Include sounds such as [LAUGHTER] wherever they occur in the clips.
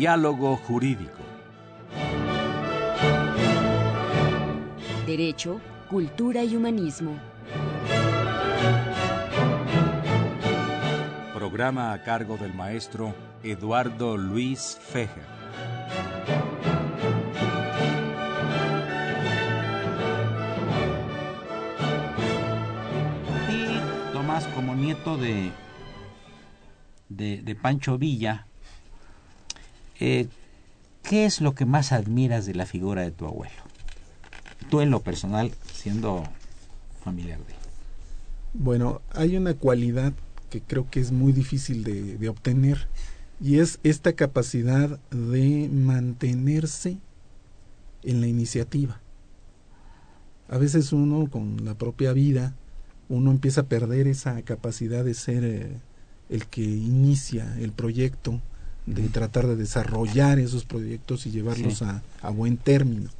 Diálogo Jurídico. Derecho, Cultura y Humanismo. Programa a cargo del maestro Eduardo Luis Fejer. Y Tomás, como nieto de, de, Pancho Villa, eh, ¿qué es lo que más admiras de la figura de tu abuelo? Tú en lo personal, siendo familiar de él. Bueno, hay una cualidad que creo que es muy difícil de, obtener y es esta capacidad de mantenerse en la iniciativa. A veces uno con la propia vida, uno empieza a perder esa capacidad de ser eh, el que inicia el proyecto, de tratar de desarrollar esos proyectos y llevarlos a, buen término.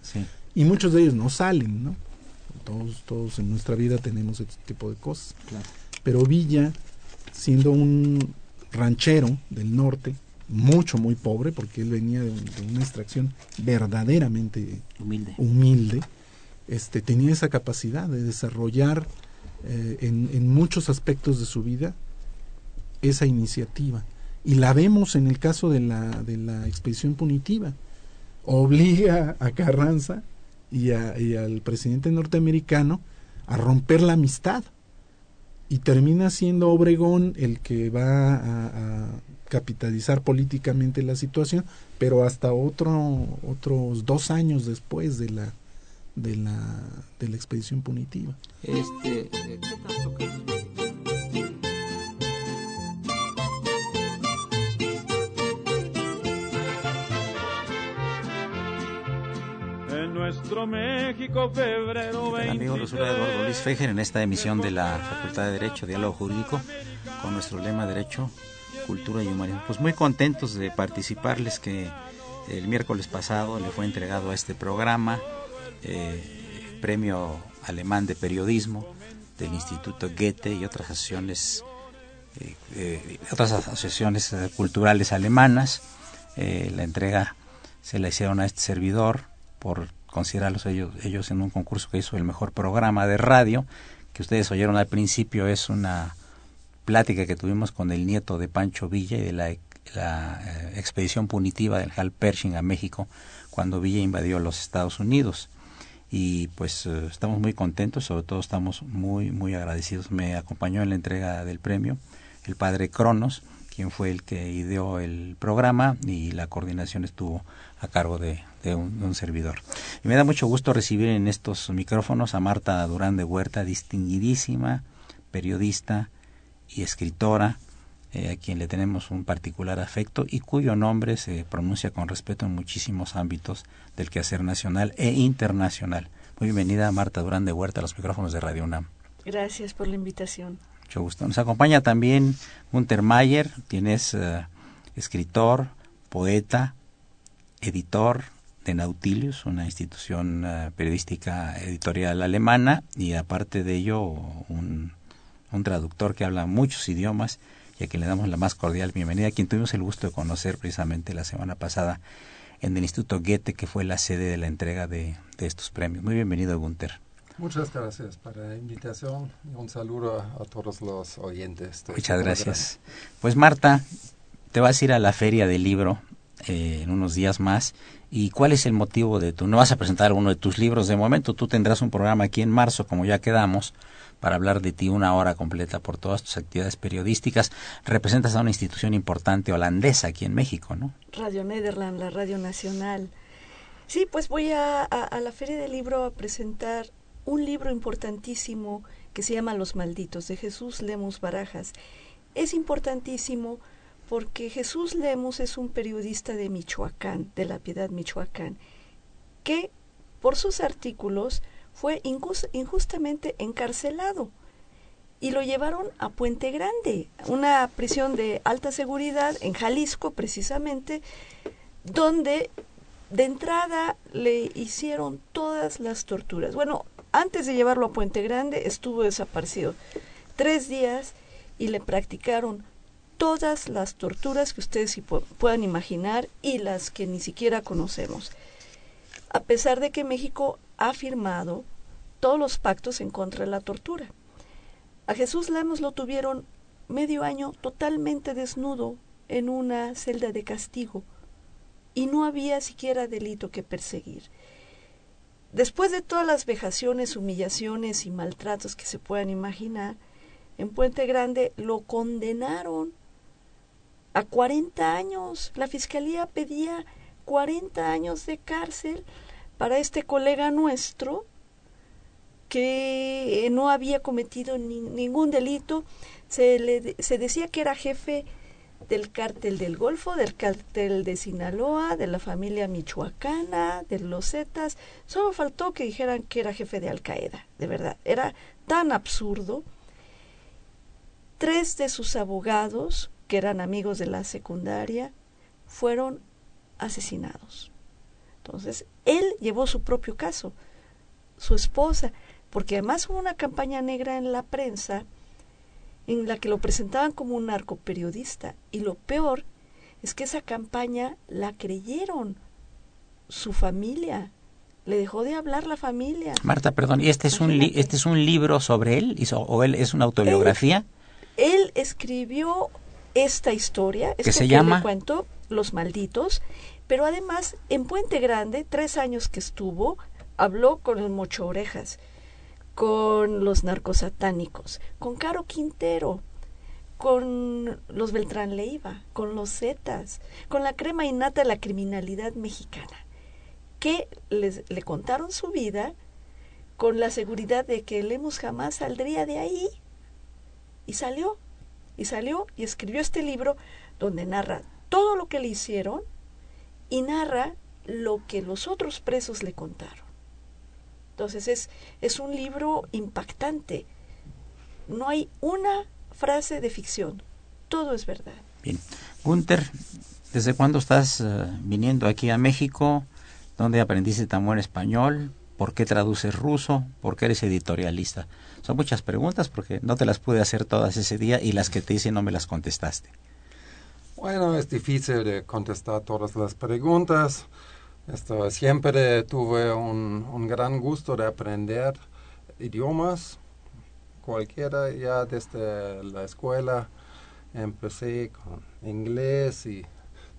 Y muchos de ellos no salen, ¿no? Todos, todos en nuestra vida tenemos este tipo de cosas. Pero Villa siendo un ranchero del norte, mucho, muy pobre, porque él venía de, una extracción verdaderamente humilde, este, tenía esa capacidad de desarrollar eh, en, muchos aspectos de su vida esa iniciativa. Y la vemos en el caso de la, de la expedición punitiva. Obliga a Carranza y, y al presidente norteamericano a romper la amistad y termina siendo Obregón el que va a, capitalizar políticamente la situación, pero hasta otro, otros dos años después de la de la, de la expedición punitiva. Este, eh, nuestro México, febrero 20. Amigo, los Eduardo Luis Fejer en esta emisión de la Facultad de Derecho, Diálogo Jurídico, con nuestro lema Derecho, Cultura y Humanismo. Pues muy contentos de participarles que el miércoles pasado le fue entregado a este programa eh, premio alemán de periodismo del Instituto Goethe y otras asociaciones eh, eh, otras asociaciones culturales alemanas. la entrega se la hicieron a este servidor por considerarlos ellos, ellos en un concurso que hizo el mejor programa de radio, que ustedes oyeron al principio, es una plática que tuvimos con el nieto de Pancho Villa y de la, la eh, expedición punitiva del Hal Pershing a México cuando Villa invadió los Estados Unidos. Y pues eh, estamos muy contentos, sobre todo estamos muy, muy agradecidos. Me acompañó en la entrega del premio el padre Cronos, quien fue el que ideó el programa y la coordinación estuvo a cargo de, de un, servidor. Y me da mucho gusto recibir en estos micrófonos a Marta Durán de Huerta, distinguidísima periodista y escritora, eh, a quien le tenemos un particular afecto y cuyo nombre se pronuncia con respeto en muchísimos ámbitos del quehacer nacional e internacional. Muy bienvenida Marta Durán de Huerta a los micrófonos de Radio UNAM. Gracias por la invitación. Mucho gusto. Nos acompaña también Gunter Mayer, quien es eh, escritor, poeta, editor, de Nautilius, una institución eh, periodística editorial alemana, y aparte de ello un, un, traductor que habla muchos idiomas y a quien le damos la más cordial bienvenida, a quien tuvimos el gusto de conocer precisamente la semana pasada en el Instituto Goethe, que fue la sede de la entrega de, de estos premios. Muy bienvenido, Gunther. Muchas gracias por la invitación y un saludo a, todos los oyentes. Muchas gracias. Pues Marta, te vas a ir a la feria del libro eh, en unos días más ¿Y cuál es el motivo de tu? No vas a presentar uno de tus libros de momento, tú tendrás un programa aquí en marzo, como ya quedamos, para hablar de ti una hora completa por todas tus actividades periodísticas. Representas a una institución importante holandesa aquí en México, ¿no? Radio Nederland, la Radio Nacional. Sí, pues voy a, a la Feria del Libro a presentar un libro importantísimo que se llama Los Malditos, de Jesús Lemus Barajas. Es importantísimo porque Jesús Lemos es un periodista de Michoacán, de la Piedad Michoacán, que por sus artículos fue injustamente encarcelado y lo llevaron a Puente Grande, una prisión de alta seguridad en Jalisco precisamente, donde de entrada le hicieron todas las torturas. Bueno, antes de llevarlo a Puente Grande estuvo desaparecido tres días y le practicaron todas las torturas que ustedes puedan imaginar y las que ni siquiera conocemos. A pesar de que México ha firmado todos los pactos en contra de la tortura. A Jesús Lemos lo tuvieron medio año totalmente desnudo en una celda de castigo y no había siquiera delito que perseguir. Después de todas las vejaciones, humillaciones y maltratos que se puedan imaginar, en Puente Grande lo condenaron a 40 años. La fiscalía pedía 40 años de cárcel para este colega nuestro que no había cometido ningún delito. Se, le, se decía que era jefe del cártel del Golfo, del cártel de Sinaloa, de la familia michoacana, de los Zetas. Solo faltó que dijeran que era jefe de Al Qaeda, de verdad. Era tan absurdo. Tres de sus abogados, que eran amigos de la secundaria, fueron asesinados. Entonces, él llevó su propio caso, su esposa, porque además hubo una campaña negra en la prensa en la que lo presentaban como un narcoperiodista. Y lo peor es que esa campaña la creyeron su familia. Le dejó de hablar la familia. Marta, perdón, ¿y este es, un, este es un libro sobre él? ¿O él es una autobiografía? Él, escribió esta historia. ¿Qué se llama? cuento, Los Malditos. Pero además, en Puente Grande, tres años que estuvo, habló con el Mocho Orejas con los narcosatánicos, con Caro Quintero, con los Beltrán Leiva, con los Zetas, con la crema innata de la criminalidad mexicana, que les, le contaron su vida con la seguridad de que Lemus jamás saldría de ahí. Y salió, y salió y escribió este libro donde narra todo lo que le hicieron y narra lo que los otros presos le contaron. Entonces es, es un libro impactante. No hay una frase de ficción, todo es verdad. Bien. Gunther, ¿desde cuándo estás eh, viniendo aquí a México? ¿Dónde aprendiste tan buen español? ¿Por qué traduces ruso? ¿Por qué eres editorialista? Son muchas preguntas porque no te las pude hacer todas ese día y las que te hice no me las contestaste. Bueno, es difícil de contestar todas las preguntas. Esto, siempre tuve un, un, gran gusto de aprender idiomas, cualquiera ya desde la escuela. Empecé con inglés y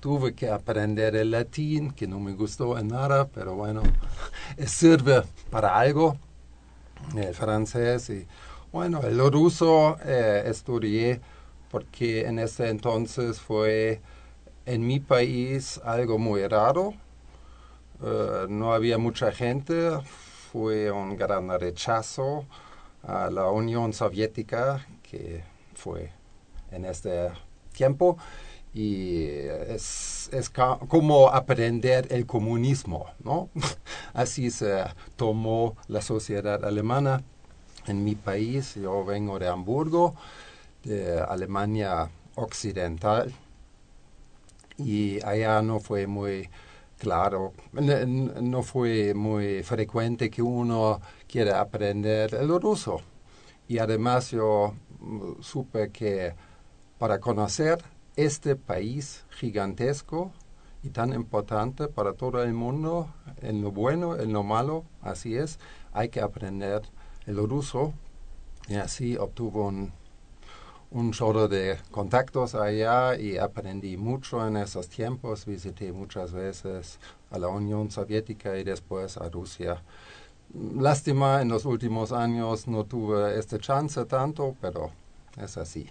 tuve que aprender el latín, que no me gustó en nada, pero bueno, [LAUGHS] sirve para algo. El francés y bueno, el ruso eh, estudié porque en ese entonces fue en mi país algo muy raro eh, no había mucha gente, fue un gran rechazo a la Unión Soviética que fue en este tiempo y es, es como aprender el comunismo, ¿no? [LAUGHS] Así se tomó la sociedad alemana en mi país. Yo vengo de Hamburgo, de Alemania Occidental, y allá no fue muy Claro, no fue muy frecuente que uno quiera aprender el ruso. Y además yo mm, supe que para conocer este país gigantesco y tan importante para todo el mundo, en lo bueno, en lo malo, así es, hay que aprender el ruso. Y así obtuvo un un chorro de contactos allá y aprendí mucho en esos tiempos. Visité muchas veces a la Unión Soviética y después a Rusia. Lástima, en los últimos años no tuve este chance tanto, pero es así.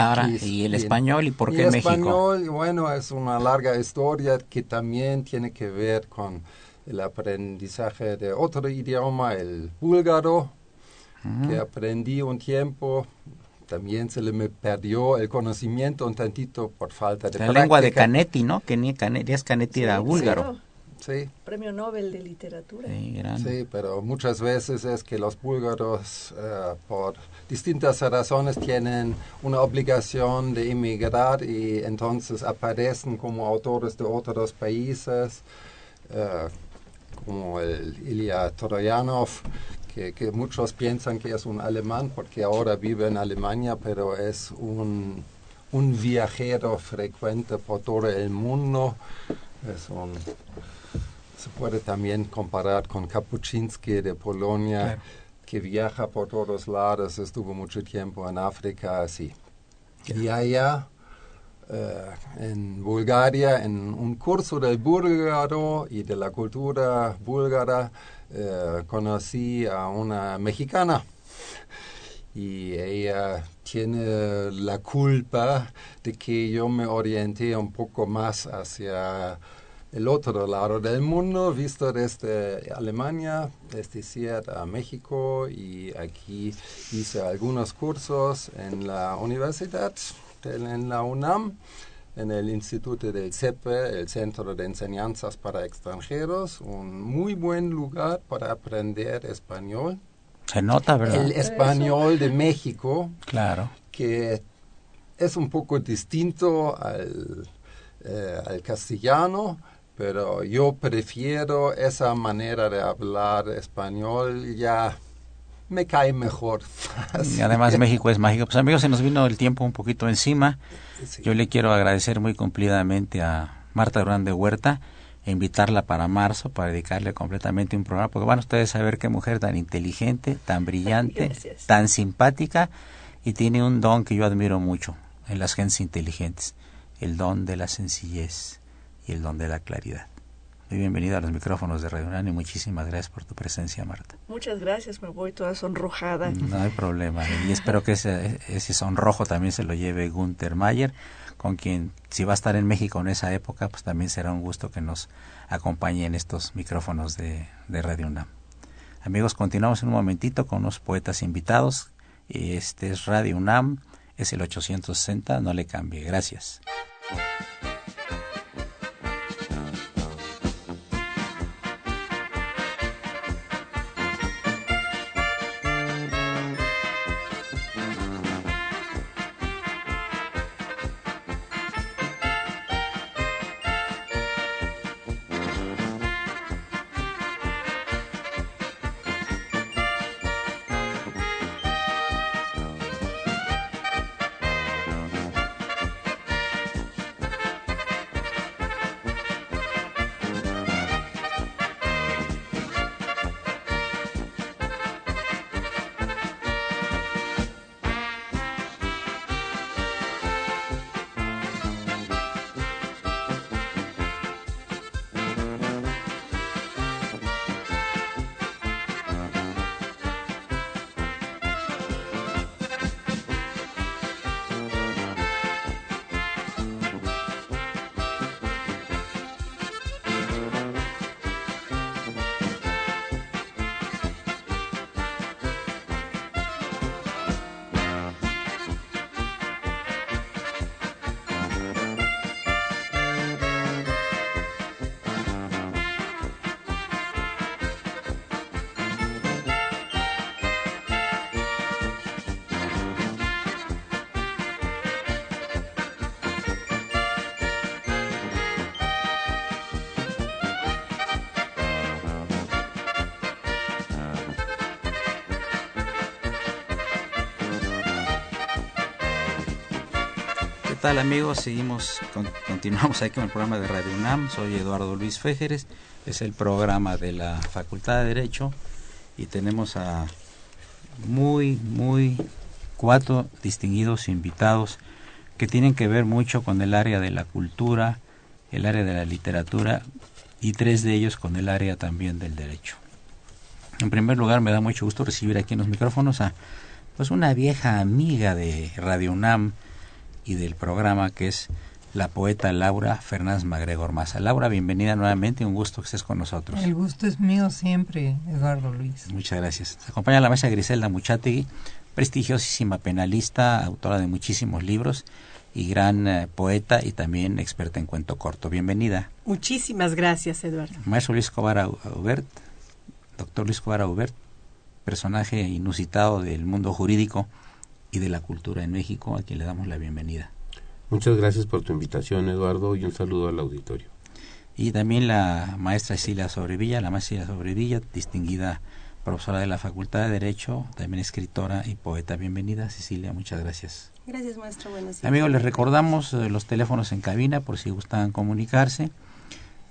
Ahora, ¿y el español y por qué el México? El español, bueno, es una larga historia que también tiene que ver con el aprendizaje de otro idioma, el búlgaro, que aprendí un tiempo también se le me perdió el conocimiento un tantito por falta de La lengua de Canetti, ¿no? Que ni Canetti, es Canetti era búlgaro. Sí. Premio Nobel de Literatura. Sí, pero muchas veces es que los búlgaros, eh, por distintas razones, tienen una obligación de emigrar y entonces aparecen como autores de otros países, eh, como el Ilya Troyanov, que, muchos piensan que es un alemán porque ahora vive en Alemania, pero es un un viajero frecuente por todo el mundo. Es un, se puede también comparar con Kapuczynski de Polonia, Claro. que viaja por todos lados, estuvo mucho tiempo en África, así. Y allá, eh, en Bulgaria, en un curso del búlgaro y de la cultura búlgara, eh, conocí a una mexicana y ella tiene la culpa de que yo me orienté un poco más hacia el otro lado del mundo, visto desde Alemania, es decir, a México y aquí hice algunos cursos en la universidad, en la UNAM, en el Instituto del CEPE, el Centro de Enseñanzas para Extranjeros, un muy buen lugar para aprender español. Se nota, ¿verdad? El español de México, Claro. que es un poco distinto al, eh, al castellano, pero yo prefiero esa manera de hablar español, ya me cae mejor. Y además [LAUGHS] México es mágico. Pues amigos, se nos vino el tiempo un poquito encima. Sí. Yo le quiero agradecer muy cumplidamente a Marta Durán de Huerta e invitarla para marzo para dedicarle completamente un programa, porque van ustedes a ver qué mujer tan inteligente, tan brillante, Gracias. tan simpática y tiene un don que yo admiro mucho en las gentes inteligentes, el don de la sencillez y el don de la claridad. Muy bienvenida a los micrófonos de Radio UNAM y muchísimas gracias por tu presencia, Marta. Muchas gracias, me voy toda sonrojada. No hay problema. Y espero que ese, ese sonrojo también se lo lleve Gunther Mayer, con quien, si va a estar en México en esa época, pues también será un gusto que nos acompañe en estos micrófonos de, de Radio UNAM. Amigos, continuamos en un momentito con unos poetas invitados. Este es Radio UNAM, es el 860, no le cambie. Gracias. Tal amigos? Continuamos aquí con el programa de Radio UNAM. Soy Eduardo Luis Féjeres, es el programa de la Facultad de Derecho y tenemos a muy, muy cuatro distinguidos invitados que tienen que ver mucho con el área de la cultura, el área de la literatura y tres de ellos con el área también del derecho. En primer lugar, me da mucho gusto recibir aquí en los micrófonos a pues una vieja amiga de Radio UNAM y del programa que es la poeta Laura Fernández Magregor Maza. Laura, bienvenida nuevamente, un gusto que estés con nosotros. El gusto es mío siempre, Eduardo Luis. Muchas gracias. Se acompaña la maestra Griselda Muchategui, prestigiosísima penalista, autora de muchísimos libros y gran eh, poeta y también experta en cuento corto. Bienvenida. Muchísimas gracias, Eduardo. Maestro Luis Escobar Au- Aubert, doctor Luis Escobar Aubert, personaje inusitado del mundo jurídico y de la cultura en México, a quien le damos la bienvenida. Muchas gracias por tu invitación, Eduardo, y un saludo al auditorio. Y también la maestra Cecilia Sobrevilla, la maestra Cecilia Sobrevilla, distinguida profesora de la Facultad de Derecho, también escritora y poeta. Bienvenida, Cecilia, muchas gracias. Gracias, maestro. Buenos días. Amigos, les recordamos eh, los teléfonos en cabina por si gustan comunicarse.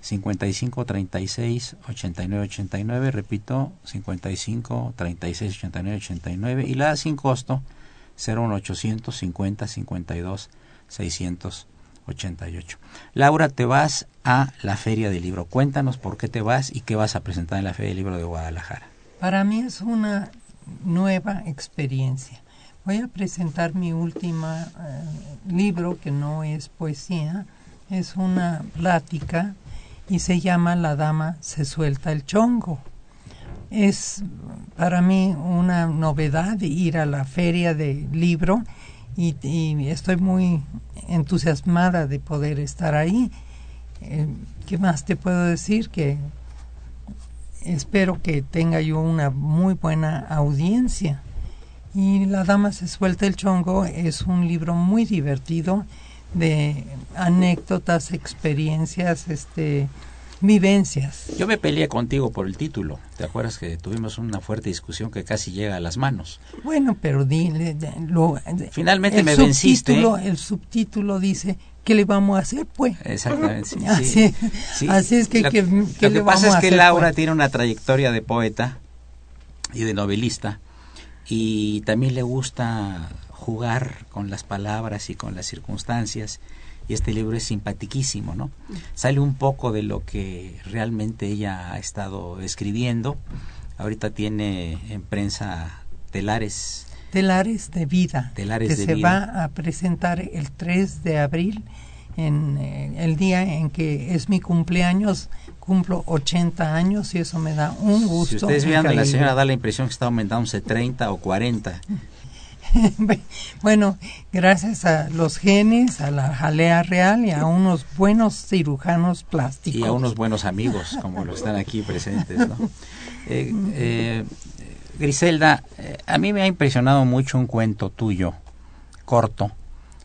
55 36 89 89, repito, 55 36 89 89 y la sin costo 01800 50 52 688. Laura, te vas a la Feria del Libro. Cuéntanos por qué te vas y qué vas a presentar en la Feria del Libro de Guadalajara. Para mí es una nueva experiencia. Voy a presentar mi último libro, que no es poesía, es una plática y se llama La Dama se suelta el chongo. Es para mí una novedad ir a la feria de libro y, estoy muy entusiasmada de poder estar ahí. Eh, ¿Qué más te puedo decir? Que espero que tenga yo una muy buena audiencia. Y La Dama se suelta el chongo es un libro muy divertido de anécdotas, experiencias, este vivencias. Yo me peleé contigo por el título. ¿Te acuerdas que tuvimos una fuerte discusión que casi llega a las manos? Bueno, pero dile, lo, finalmente me venciste. El subtítulo dice ¿qué le vamos a hacer, pues? Exactamente. Sí, [LAUGHS] así, sí. así, es que, lo, que, lo que que pasa es que Laura pues? tiene una trayectoria de poeta y de novelista y también le gusta jugar con las palabras y con las circunstancias y este libro es simpatiquísimo, ¿no? Sale un poco de lo que realmente ella ha estado escribiendo. Ahorita tiene en prensa telares. Telares de vida. Telares que de se vida. va a presentar el 3 de abril, en eh, el día en que es mi cumpleaños. Cumplo 80 años y eso me da un gusto. Si ustedes vean, la señora da la impresión que está aumentándose 30 o 40. [LAUGHS] bueno, gracias a los genes, a la jalea real y a unos buenos cirujanos plásticos. Y a unos buenos amigos, como los están aquí presentes. Eh, eh, Griselda, eh, a mí me ha impresionado mucho un cuento tuyo, corto,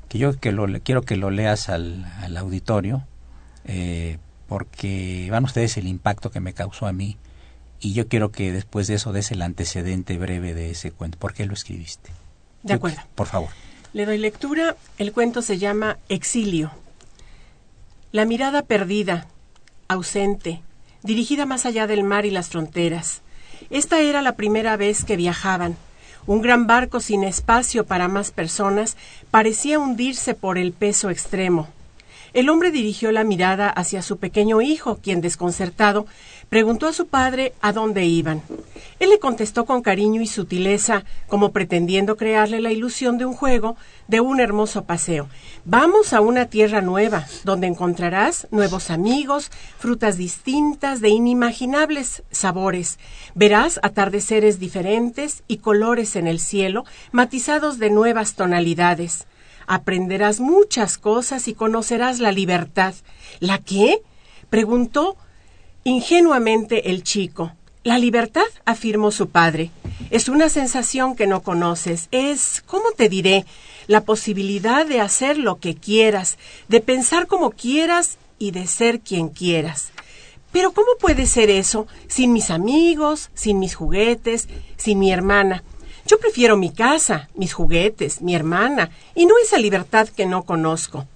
que yo que lo, quiero que lo leas al, al auditorio, porque van ustedes el impacto que me causó a mí, y yo quiero que después de eso des el antecedente breve de ese cuento. ¿Por qué lo escribiste? De acuerdo. Por favor. Le doy lectura. El cuento se llama Exilio. La mirada perdida, ausente, dirigida más allá del mar y las fronteras. Esta era la primera vez que viajaban. Un gran barco sin espacio para más personas parecía hundirse por el peso extremo. El hombre dirigió la mirada hacia su pequeño hijo, quien, desconcertado, preguntó a su padre a dónde iban. Él le contestó con cariño y sutileza, como pretendiendo crearle la ilusión de un juego, de un hermoso paseo. Vamos a una tierra nueva, donde encontrarás nuevos amigos, frutas distintas, de inimaginables sabores. Verás atardeceres diferentes y colores en el cielo, matizados de nuevas tonalidades. Aprenderás muchas cosas y conocerás la libertad. ¿La qué? preguntó ingenuamente el chico. La libertad, afirmó su padre, es una sensación que no conoces. Es, ¿cómo te diré? La posibilidad de hacer lo que quieras, de pensar como quieras y de ser quien quieras. Pero ¿cómo puede ser eso sin mis amigos, sin mis juguetes, sin mi hermana? Yo prefiero mi casa, mis juguetes, mi hermana, y no esa libertad que no conozco.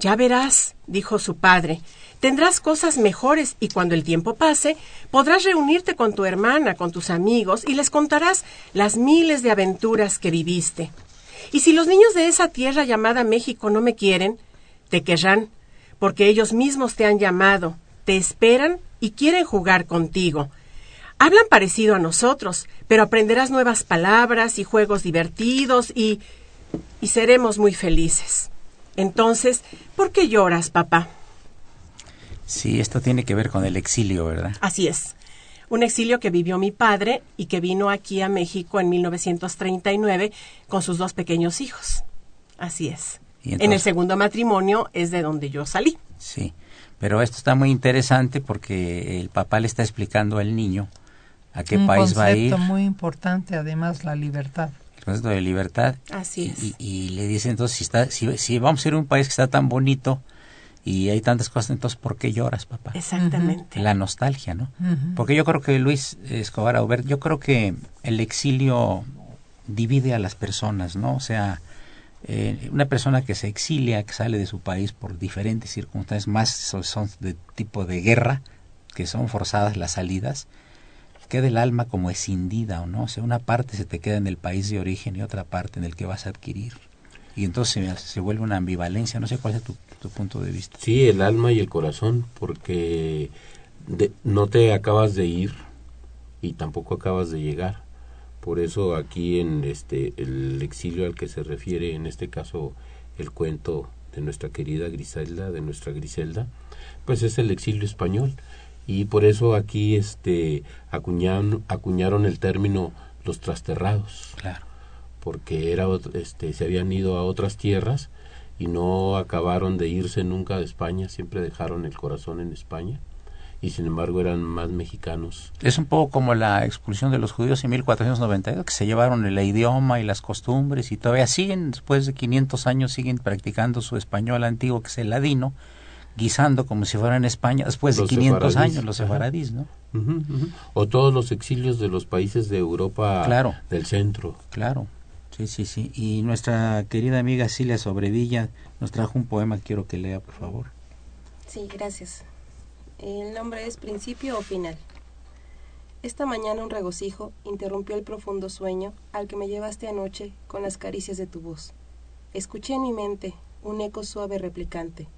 Ya verás, dijo su padre, tendrás cosas mejores y cuando el tiempo pase, podrás reunirte con tu hermana, con tus amigos, y les contarás las miles de aventuras que viviste. Y si los niños de esa tierra llamada México no me quieren, te querrán, porque ellos mismos te han llamado, te esperan y quieren jugar contigo. Hablan parecido a nosotros, pero aprenderás nuevas palabras y juegos divertidos y... y seremos muy felices. Entonces, ¿por qué lloras, papá? Sí, esto tiene que ver con el exilio, ¿verdad? Así es. Un exilio que vivió mi padre y que vino aquí a México en 1939 con sus dos pequeños hijos. Así es. Entonces, en el segundo matrimonio es de donde yo salí. Sí, pero esto está muy interesante porque el papá le está explicando al niño a qué Un país va a ir. concepto muy importante, además, la libertad. El concepto de libertad. Así es. Y, y le dice entonces, si, está, si, si vamos a ir a un país que está tan bonito y hay tantas cosas, entonces ¿por qué lloras, papá? Exactamente. La nostalgia, ¿no? Ujú. Porque yo creo que Luis Escobar Aubert, yo creo que el exilio divide a las personas, ¿no? O sea, eh, una persona que se exilia, que sale de su país por diferentes circunstancias, más son, son de tipo de guerra, que son forzadas las salidas, queda el alma como escindida, ¿o no? O sea, una parte se te queda en el país de origen y otra parte en el que vas a adquirir. Y entonces se, vuelve una ambivalencia, no sé cuál es tu, tu punto de vista. Sí, el alma y el corazón, porque de- no te acabas de ir y tampoco acabas de llegar. Por eso aquí en este el exilio al que se refiere en este caso el cuento de nuestra querida Griselda, de nuestra Griselda, pues es el exilio español y por eso aquí este acuñaron, acuñaron el término los trasterrados Claro. porque era este se habían ido a otras tierras y no acabaron de irse nunca de España, siempre dejaron el corazón en España y sin embargo eran más mexicanos. Es un poco como la expulsión de los judíos en 1492, que se llevaron el idioma y las costumbres y todavía siguen, después de 500 años, siguen practicando su español antiguo, que es el ladino, guisando como si fuera en España, después de Los 500 sefaradís. años, los sefaradís, ¿no? O todos los exilios de los países de Europa Claro. del centro. Claro, sí, sí, sí. Y nuestra querida amiga Cilia Sobrevilla nos trajo un poema que quiero que lea, por favor. Sí, gracias. El nombre es Principio o Final. Esta mañana un regocijo interrumpió el profundo sueño al que me llevaste anoche con las caricias de tu voz. Escuché en mi mente un eco suave replicante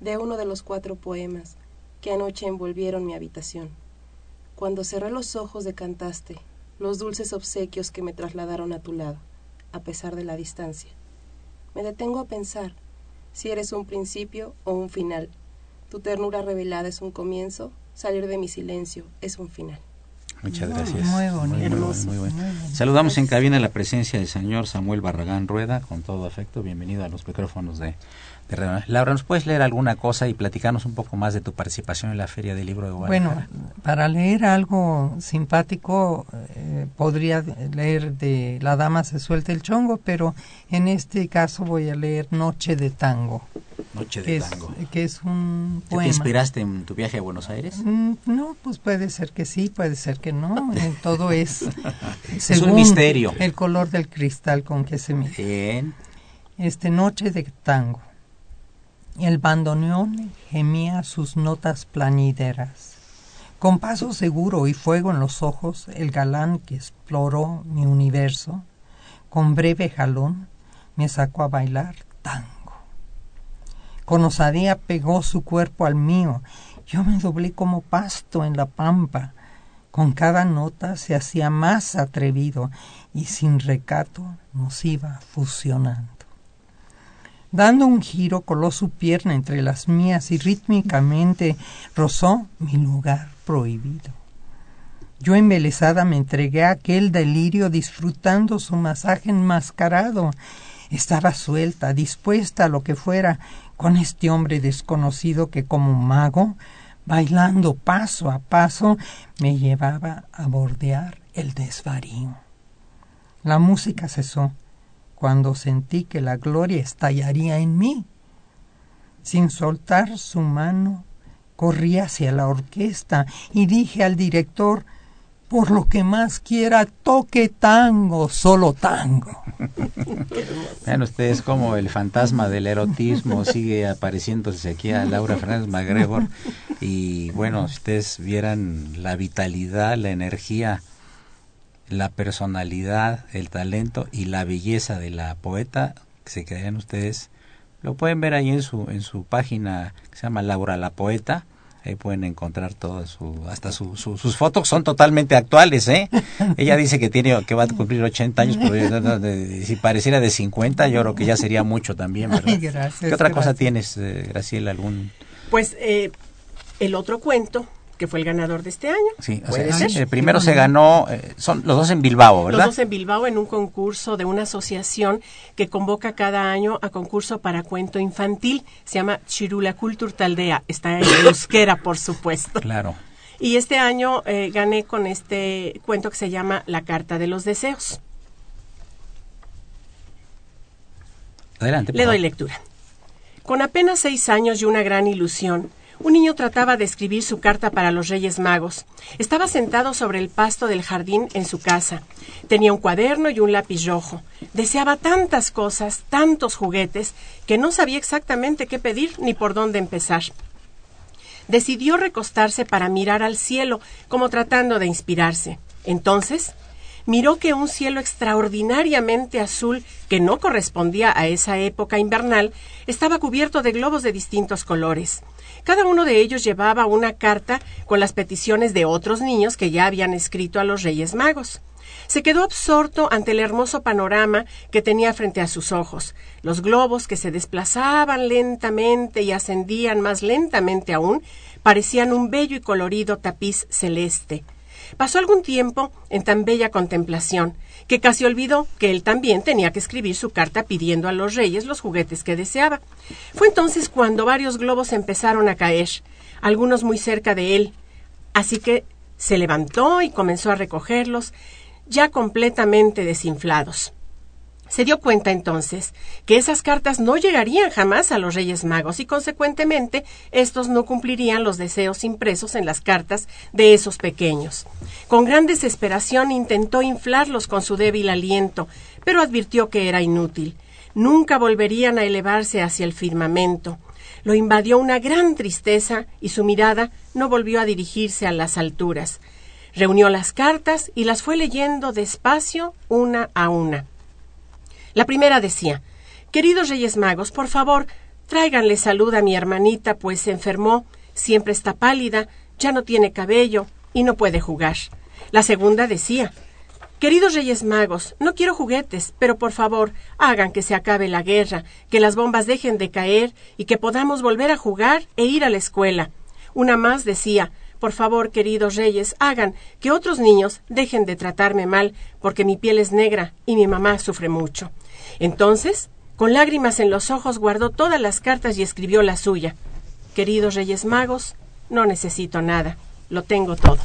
de uno de los cuatro poemas que anoche envolvieron mi habitación. Cuando cerré los ojos decantaste los dulces obsequios que me trasladaron a tu lado, a pesar de la distancia. Me detengo a pensar si eres un principio o un final. Tu ternura revelada es un comienzo, salir de mi silencio es un final. Muchas Muy gracias. bonito. Muy, muy bueno, muy bueno. Muy bueno. Saludamos en cabina la presencia del señor Samuel Barragán Rueda, con todo afecto. Bienvenido a los micrófonos de, de. Laura, ¿nos puedes leer alguna cosa y platicarnos un poco más de tu participación en la Feria del Libro de Guadalajara? Bueno, para leer algo simpático eh, podría leer de La dama se suelta el chongo, pero en este caso voy a leer Noche de Tango, Noche que de es, tango. que es un ¿Te poema. inspiraste en tu viaje a Buenos Aires? Mm, No, pues puede ser que sí, puede ser que no. [LAUGHS] Todo es un según misterio. el color del cristal con que se mide. Bien. Este noche de tango. El bandoneón gemía sus notas plañideras. Con paso seguro y fuego en los ojos, el galán que exploró mi universo, con breve jalón, me sacó a bailar tango. Con osadía pegó su cuerpo al mío. Yo me doblé como pasto en la pampa. Con cada nota se hacía más atrevido y sin recato nos iba fusionando. Dando un giro coló su pierna entre las mías y rítmicamente rozó mi lugar prohibido. Yo embelesada me entregué a aquel delirio disfrutando su masaje enmascarado. Estaba suelta, dispuesta a lo que fuera, con este hombre desconocido que como mago, bailando paso a paso, me llevaba a bordear el desvarío. La música cesó cuando sentí que la gloria estallaría en mí. Sin soltar su mano, corrí hacia la orquesta y dije al director, por lo que más quiera, toque tango, solo tango. [LAUGHS] Vean ustedes como el fantasma del erotismo sigue apareciéndose aquí a Laura Fernández MacGregor. Y bueno, ustedes vieran la vitalidad, la energía, la personalidad, el talento y la belleza de la poeta, que se quedarían ustedes, lo pueden ver ahí en su, en su página que se llama Laura la Poeta. Ahí pueden encontrar todas su, hasta su, su- sus fotos son totalmente actuales, ¿eh? [LAUGHS] Ella dice que tiene que va a cumplir 80 años, pero no, de- si pareciera de 50, yo creo que ya sería mucho también, ¿verdad? [LAUGHS] Gracias, ¿Qué otra cosa tienes, eh, Graciela? ¿Algún? Pues eh, el otro cuento, que fue el ganador de este año. Sí, o sea, ser. el primero se ganó, eh, son los dos en Bilbao, ¿verdad? Los dos en Bilbao en un concurso de una asociación que convoca cada año a concurso para cuento infantil. Se llama Chirula Cultur Taldea. Está en euskera, por supuesto. Claro. Y este año eh, gané con este cuento que se llama La Carta de los Deseos. Adelante. Le doy lectura. Con apenas seis años y una gran ilusión, un niño trataba de escribir su carta para los Reyes Magos. Estaba sentado sobre el pasto del jardín en su casa. Tenía un cuaderno y un lápiz rojo. Deseaba tantas cosas, tantos juguetes, que no sabía exactamente qué pedir ni por dónde empezar. Decidió recostarse para mirar al cielo, como tratando de inspirarse. Entonces, miró que un cielo extraordinariamente azul, que no correspondía a esa época invernal, estaba cubierto de globos de distintos colores. Cada uno de ellos llevaba una carta con las peticiones de otros niños que ya habían escrito a los Reyes Magos. Se quedó absorto ante el hermoso panorama que tenía frente a sus ojos, los globos que se desplazaban lentamente y ascendían más lentamente aún, parecían un bello y colorido tapiz celeste. Pasó algún tiempo en tan bella contemplación, que casi olvidó que él también tenía que escribir su carta pidiendo a los reyes los juguetes que deseaba. Fue entonces cuando varios globos empezaron a caer, algunos muy cerca de él. Así que se levantó y comenzó a recogerlos, ya completamente desinflados. Se dio cuenta entonces que esas cartas no llegarían jamás a los Reyes Magos y consecuentemente estos no cumplirían los deseos impresos en las cartas de esos pequeños. Con gran desesperación intentó inflarlos con su débil aliento, pero advirtió que era inútil. Nunca volverían a elevarse hacia el firmamento. Lo invadió una gran tristeza y su mirada no volvió a dirigirse a las alturas. Reunió las cartas y las fue leyendo despacio una a una. La primera decía Queridos Reyes Magos, por favor, tráiganle salud a mi hermanita, pues se enfermó, siempre está pálida, ya no tiene cabello y no puede jugar. La segunda decía Queridos Reyes Magos, no quiero juguetes, pero por favor, hagan que se acabe la guerra, que las bombas dejen de caer y que podamos volver a jugar e ir a la escuela. Una más decía por favor, queridos reyes, hagan que otros niños dejen de tratarme mal, porque mi piel es negra y mi mamá sufre mucho. Entonces, con lágrimas en los ojos, guardó todas las cartas y escribió la suya. Queridos reyes magos, no necesito nada, lo tengo todo.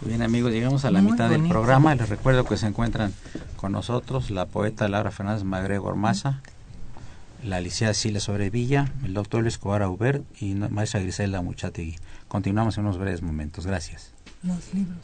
Bien amigos, llegamos a la mitad del programa. Les recuerdo que se encuentran con nosotros la poeta Laura Fernández Magregor Maza, la licenciada Siles Sobrevilla, el doctor Luis Escobar Aubert y maestra Griselda Muchategui. Continuamos en unos breves momentos. Gracias. Los libros.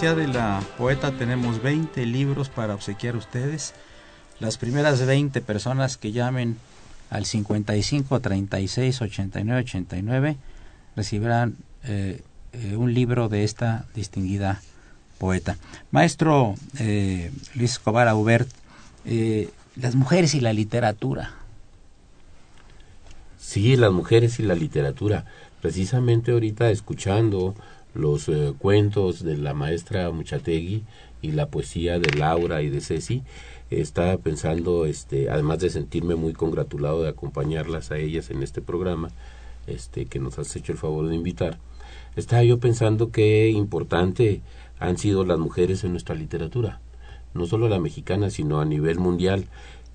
De la poeta tenemos 20 libros para obsequiar a ustedes. Las primeras 20 personas que llamen al 55 36 89 89 recibirán eh, eh, un libro de esta distinguida poeta. Maestro eh, Luis Escobar Aubert, las mujeres y la literatura. Sí, las mujeres y la literatura. Precisamente ahorita escuchando los eh, cuentos de la maestra Muchategui y la poesía de Laura y de Ceci. Estaba pensando, este, además de sentirme muy congratulado de acompañarlas a ellas en este programa, este, que nos has hecho el favor de invitar, estaba yo pensando qué importante han sido las mujeres en nuestra literatura, no solo la mexicana, sino a nivel mundial.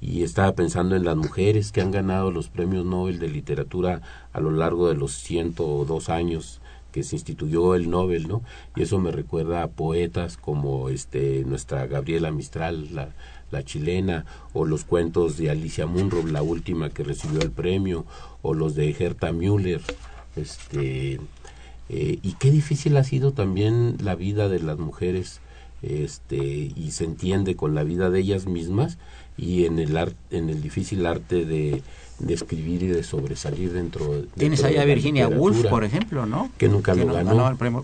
Y estaba pensando en las mujeres que han ganado los premios Nobel de literatura a lo largo de los 102 años que se instituyó el Nobel, ¿no? Y eso me recuerda a poetas como este nuestra Gabriela Mistral, la, chilena, o los cuentos de Alicia Munro, la última que recibió el premio, o los de Herta Müller, este eh, y qué difícil ha sido también la vida de las mujeres este y se entiende con la vida de ellas mismas y en el arte, en el difícil arte de, de escribir y de sobresalir dentro, de Tienes allá a Virginia Woolf, por ejemplo, ¿no? Que nunca lo ganó. el premio,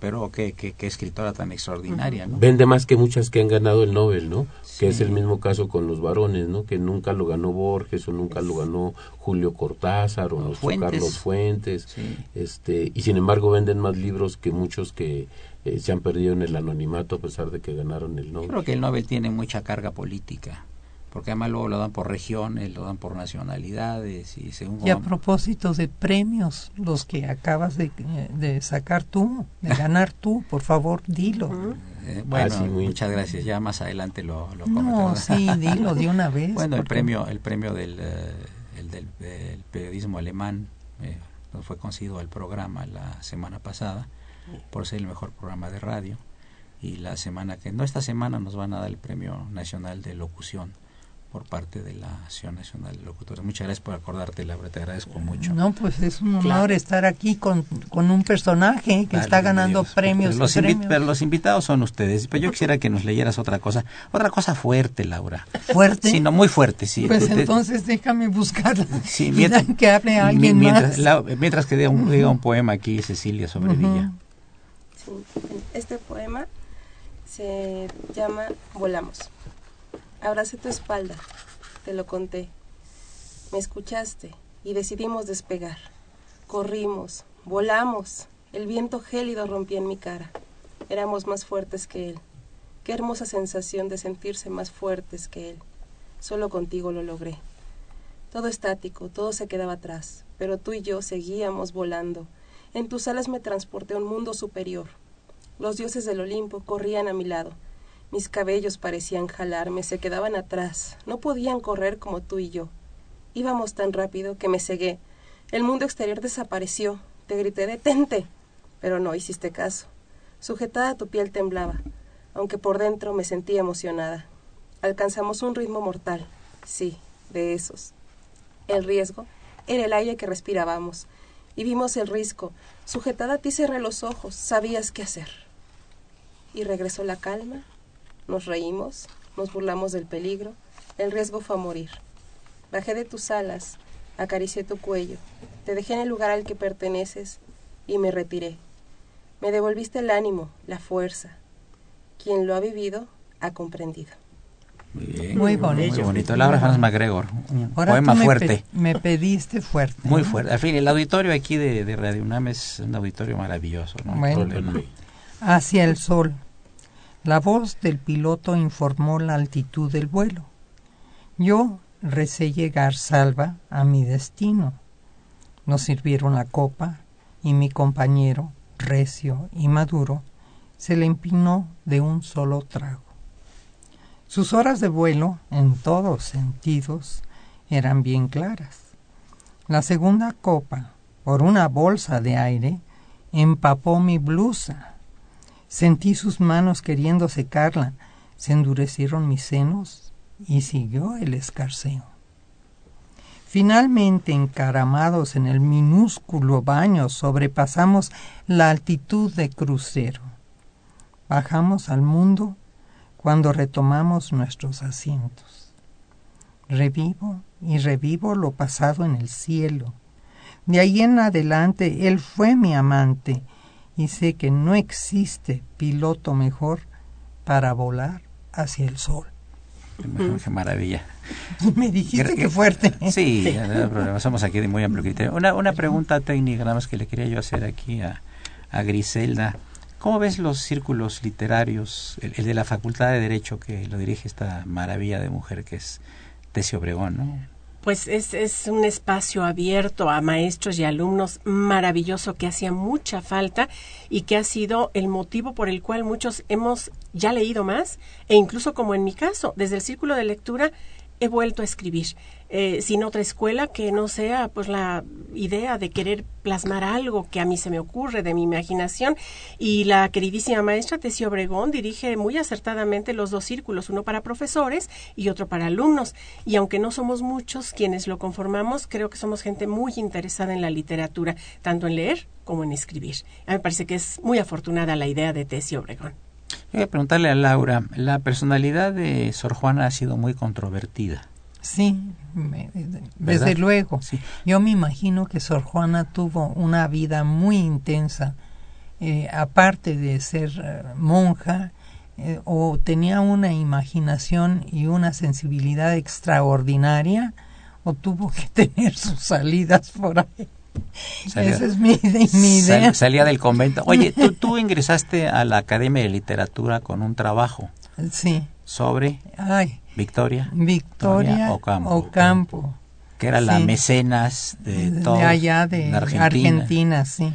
pero qué, qué, escritora tan extraordinaria, ¿no? Vende más que muchas que han ganado el Nobel, ¿no? Que es el mismo caso con los varones, ¿no? Que nunca lo ganó Borges o nunca lo ganó Julio Cortázar o nuestro Carlos Fuentes. este Y sin embargo venden más libros que muchos que eh, se han perdido en el anonimato a pesar de que ganaron el Nobel. Creo que el Nobel tiene mucha carga política porque además luego lo dan por regiones, lo dan por nacionalidades y según... Y a propósito de premios, los que acabas de, de sacar tú, de [LAUGHS] ganar tú, por favor, dilo. Eh, bueno, ah, muchas gracias. Ya más adelante lo, lo No, sí, [LAUGHS] dilo de una vez. bueno, el premio, el premio del, eh, el del, periodismo alemán eh, fue concedido al programa la semana pasada por ser el mejor programa de radio y la semana que no esta semana nos van a dar el premio nacional de locución por parte de la Asociación Nacional de Locutores. Muchas gracias por acordarte, Laura, te agradezco mucho. No, pues es un honor estar aquí con, con un personaje que está ganando premios. Pero los, pero los invitados son ustedes. Pero yo quisiera que nos leyeras otra cosa, otra cosa fuerte, Laura. ¿Fuerte? Sí, no, muy fuerte, sí. Pues entonces déjame buscarla. Sí, mientras, [LAUGHS] que hable alguien mientras, mientras que diga un, diga un, poema aquí, Cecilia, sobre Villa. Sí, este poema se llama Volamos. Abracé tu espalda, te lo conté. Me escuchaste y decidimos despegar. Corrimos, volamos. El viento gélido rompía en mi cara. Éramos más fuertes que él. Qué hermosa sensación de sentirse más fuertes que él. Solo contigo lo logré. Todo estático, todo se quedaba atrás, pero tú y yo seguíamos volando. En tus alas me transporté a un mundo superior. Los dioses del Olimpo corrían a mi lado. Mis cabellos parecían jalarme, se quedaban atrás, no podían correr como tú y yo. Íbamos tan rápido que me cegué. El mundo exterior desapareció. Te grité detente. Pero no hiciste caso. Sujetada tu piel temblaba, aunque por dentro me sentía emocionada. Alcanzamos un ritmo mortal. Sí, de esos. El riesgo era el aire que respirábamos. Y vimos el risco. Sujetada a ti cerré los ojos. Sabías qué hacer. Y regresó la calma nos reímos, nos burlamos del peligro, el riesgo fue a morir. Bajé de tus alas, acaricié tu cuello, te dejé en el lugar al que perteneces y me retiré. Me devolviste el ánimo, la fuerza. Quien lo ha vivido ha comprendido. Muy bonito. Muy bonito. Laura Hans MacGregor, un poema fuerte. me pediste fuerte. Muy fuerte. Al fin, el auditorio aquí de, de Radio UNAM es un auditorio maravilloso. ¿no? hacia el sol. La voz del piloto informó la altitud del vuelo. Yo recé llegar salva a mi destino. Nos sirvieron la copa y mi compañero, recio y maduro, se le empinó de un solo trago. Sus horas de vuelo, en todos sentidos, eran bien claras. La segunda copa, por una bolsa de aire, empapó mi blusa Sentí sus manos queriendo secarla, se endurecieron mis senos y siguió el escarceo. Finalmente, encaramados en el minúsculo baño, sobrepasamos la altitud de crucero. Bajamos al mundo cuando retomamos nuestros asientos. Revivo y revivo lo pasado en el cielo. De ahí en adelante él fue mi amante y sé que no existe piloto mejor para volar hacia el sol. Qué maravilla. Me dijiste que fuerte. Sí, no somos aquí de muy amplio criterio. Una, una pregunta técnica nada más que le quería yo hacer aquí a, a Griselda. ¿Cómo ves los círculos literarios, el, el, de la Facultad de Derecho que lo dirige esta maravilla de mujer que es Tessie Obregón, ¿no? Pues es, es un espacio abierto a maestros y alumnos maravilloso que hacía mucha falta y que ha sido el motivo por el cual muchos hemos ya leído más e incluso como en mi caso, desde el círculo de lectura he vuelto a escribir eh, sin otra escuela que no sea pues la idea de querer plasmar algo que a mí se me ocurre de mi imaginación y la queridísima maestra Tessie Obregón dirige muy acertadamente los dos círculos, uno para profesores y otro para alumnos y aunque no somos muchos quienes lo conformamos, creo que somos gente muy interesada en la literatura, tanto en leer como en escribir. A mí me parece que es muy afortunada la idea de Tessie Obregón. Voy a preguntarle a Laura, la personalidad de Sor Juana ha sido muy controvertida. Sí, me, desde ¿verdad? luego. Sí. Yo me imagino que Sor Juana tuvo una vida muy intensa, eh, aparte de ser uh, monja, eh, o tenía una imaginación y una sensibilidad extraordinaria, o tuvo que [LAUGHS] tener sus salidas por ahí. Salía, Esa es mi, mi idea. Sal, salía del convento. Oye, tú, tú ingresaste a la Academia de Literatura con un trabajo. Sí. Sobre Ay, Victoria. Victoria Ocampo. Ocampo. Que era sí. la mecenas de, todo, de allá de, Argentina. Argentina. sí.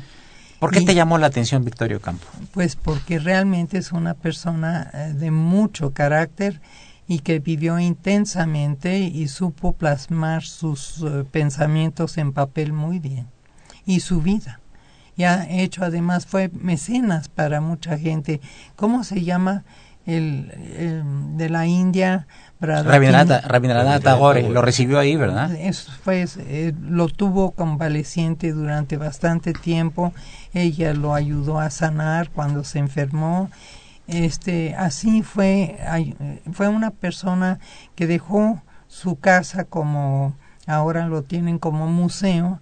¿Por qué y, te llamó la atención Victoria Ocampo? Pues porque realmente es una persona eh, de mucho carácter y que vivió intensamente y supo plasmar sus uh, pensamientos en papel muy bien y su vida y ha hecho además fue mecenas para mucha gente cómo se llama el, el de la India Rabindranath Tagore lo recibió ahí verdad eso fue eh, lo tuvo convaleciente durante bastante tiempo. Ella lo ayudó a sanar cuando se enfermó. Este así fue fue una persona que dejó su casa como ahora lo tienen como museo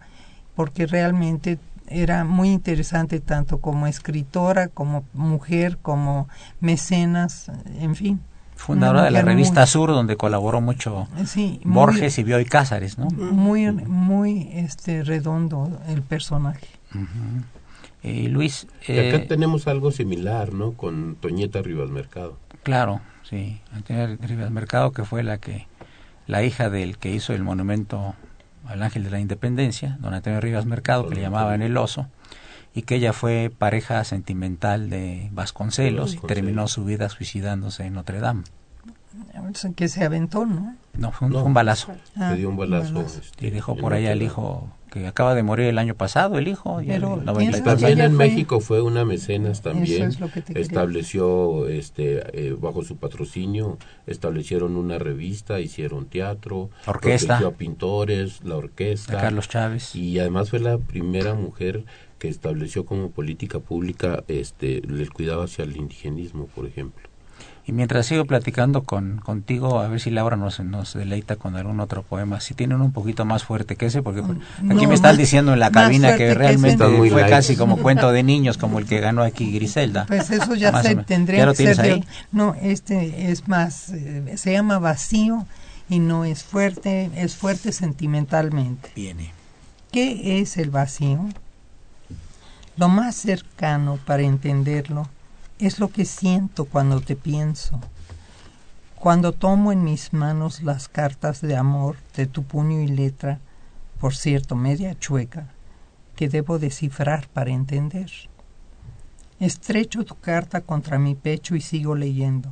porque realmente era muy interesante tanto como escritora como mujer como mecenas en fin fundadora de la revista muy, Sur donde colaboró mucho sí, Borges muy, y Bioy Cázares no muy muy este redondo el personaje uh -huh. Eh, Luis. Eh, acá tenemos algo similar, ¿no? Con Toñeta Rivas Mercado. Claro, sí. Toñeta Rivas Mercado, que fue la que la hija del que hizo el monumento al Ángel de la Independencia, don Antonio Rivas Mercado, que le llamaban el oso, y que ella fue pareja sentimental de Vasconcelos, y terminó su vida suicidándose en Notre Dame. Que se aventó, ¿no? No, fue un, no, fue un balazo. Ah, dio un balazo. Este, y dejó por allá el hijo que acaba de morir el año pasado, el hijo. Pero, el, también en fue? México fue una mecenas también. Es estableció este eh, bajo su patrocinio, establecieron una revista, hicieron teatro, orquesta, a pintores, la orquesta. De Carlos Chávez. Y además fue la primera mujer que estableció como política pública este el cuidado hacia el indigenismo, por ejemplo. Y mientras sigo platicando con contigo, a ver si Laura nos, nos deleita con algún otro poema. Si tienen un poquito más fuerte que ese, porque aquí no, me están más, diciendo en la cabina que realmente que fue light. casi como cuento de niños, como el que ganó aquí Griselda. Pues eso ya se tendría ¿Ya que ser. De, no, este es más, eh, se llama vacío y no es fuerte, es fuerte sentimentalmente. Viene. ¿Qué es el vacío? Lo más cercano para entenderlo es lo que siento cuando te pienso. Cuando tomo en mis manos las cartas de amor de tu puño y letra, por cierto, media chueca, que debo descifrar para entender. Estrecho tu carta contra mi pecho y sigo leyendo.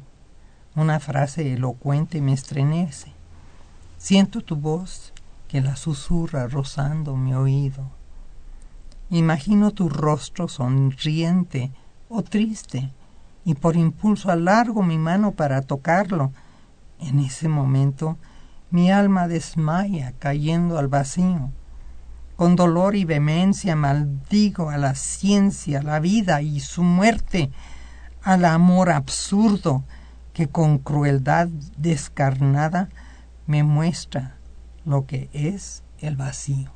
Una frase elocuente me estremece. Siento tu voz que la susurra rozando mi oído. Imagino tu rostro sonriente o triste, y por impulso alargo mi mano para tocarlo. En ese momento mi alma desmaya cayendo al vacío. Con dolor y vehemencia maldigo a la ciencia, la vida y su muerte, al amor absurdo que con crueldad descarnada me muestra lo que es el vacío.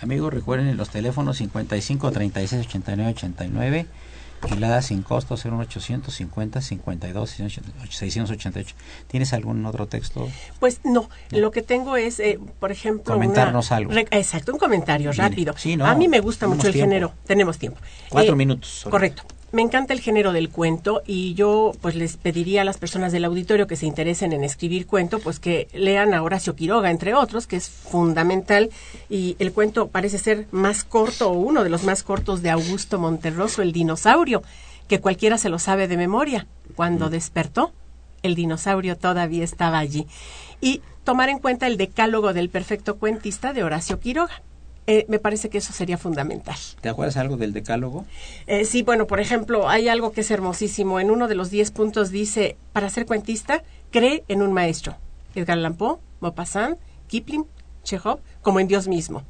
Amigos, recuerden los teléfonos 55 36 89 89 Gilada sin costo 01850 52 688. ¿Tienes algún otro texto? Pues no, lo que tengo es, eh, por ejemplo... Comentarnos algo. exacto, un comentario rápido. Sí, no, A mí me gusta mucho el tiempo. género, tenemos tiempo. Cuatro Eh, minutos. solo. Correcto. Me encanta el género del cuento y yo pues les pediría a las personas del auditorio que se interesen en escribir cuento, pues que lean a Horacio Quiroga, entre otros, que es fundamental y el cuento parece ser más corto o uno de los más cortos de Augusto Monterroso, el dinosaurio, que cualquiera se lo sabe de memoria. Cuando despertó, el dinosaurio todavía estaba allí. Y tomar en cuenta el decálogo del perfecto cuentista de Horacio Quiroga. Eh, me parece que eso sería fundamental. ¿Te acuerdas algo del decálogo? Eh, sí, bueno, por ejemplo, hay algo que es hermosísimo. En uno de los diez puntos dice, para ser cuentista, cree en un maestro. Edgar Allan Poe, Maupassant, Kipling, Chekhov, como en Dios mismo.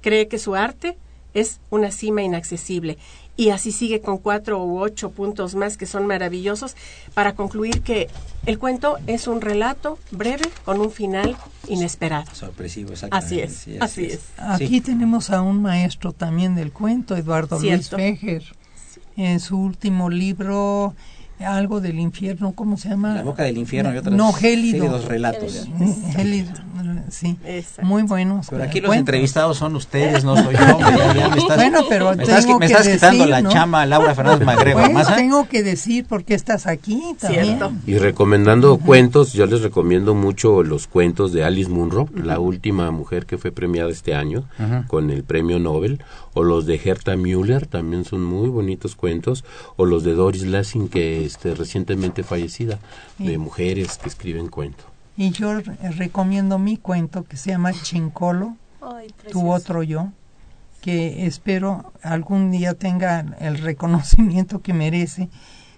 Cree que su arte es una cima inaccesible. Y así sigue con cuatro u ocho puntos más que son maravillosos para concluir que el cuento es un relato breve con un final inesperado. Sorpresivo, exactamente. Así es, Sí, así es. Aquí tenemos a un maestro también del cuento, Eduardo Cierto. Luis Fejer. En su último libro, algo del infierno, ¿cómo se llama? La boca del infierno y otras No, gélido. gélidos relatos. Gélido, sí. Exacto. Muy buenos. Pero aquí eh, los entrevistados son ustedes, no soy yo. Ya, ya me [LAUGHS] estás, Bueno, pero me estás, tengo me que estás quitando decir, la ¿no? chama Laura Fernández Magrego. Pues, Maza. tengo que decir por qué estás aquí también. Cierto. Y recomendando cuentos, yo les recomiendo mucho los cuentos de Alice Munro, la última mujer que fue premiada este año con el premio Nobel, o los de Herta Müller, también son muy bonitos cuentos, o los de Doris Lessing, que este, recientemente fallecida, de mujeres que escriben cuentos. Y yo re- recomiendo mi cuento que se llama Chincolo, Ay, tu otro yo, que espero algún día tenga el reconocimiento que merece.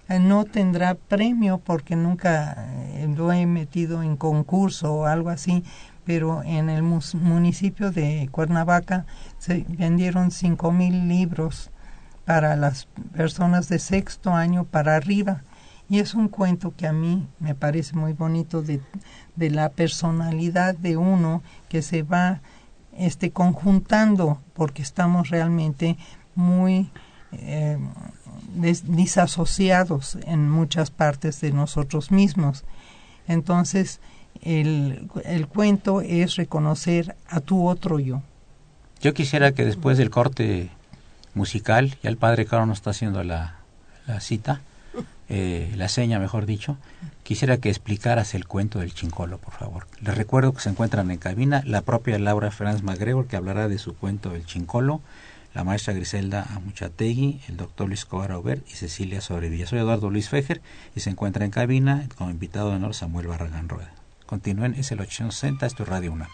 Eh, No tendrá premio porque nunca eh, lo he metido en concurso o algo así, pero en el mus- municipio de Cuernavaca se vendieron cinco mil libros para las personas de sexto año para arriba. Y es un cuento que a mí me parece muy bonito de, de la personalidad de uno que se va este conjuntando porque estamos realmente muy eh, disasociados en muchas partes de nosotros mismos. Entonces, el, el cuento es reconocer a tu otro yo. Yo quisiera que después del corte musical, ya el padre Caro nos está haciendo la, la cita, eh, la seña, mejor dicho, quisiera que explicaras el cuento del chincolo, por favor. Les recuerdo que se encuentran en cabina la propia Laura Fernández Magregor, que hablará de su cuento El chincolo, la maestra Griselda Amuchategui, el doctor Luis Cobar y Cecilia Sobrevilla. Soy Eduardo Luis Fejer y se encuentra en cabina como invitado de honor Samuel Barragán Rueda. Continúen, es el 860, esto es Radio 1.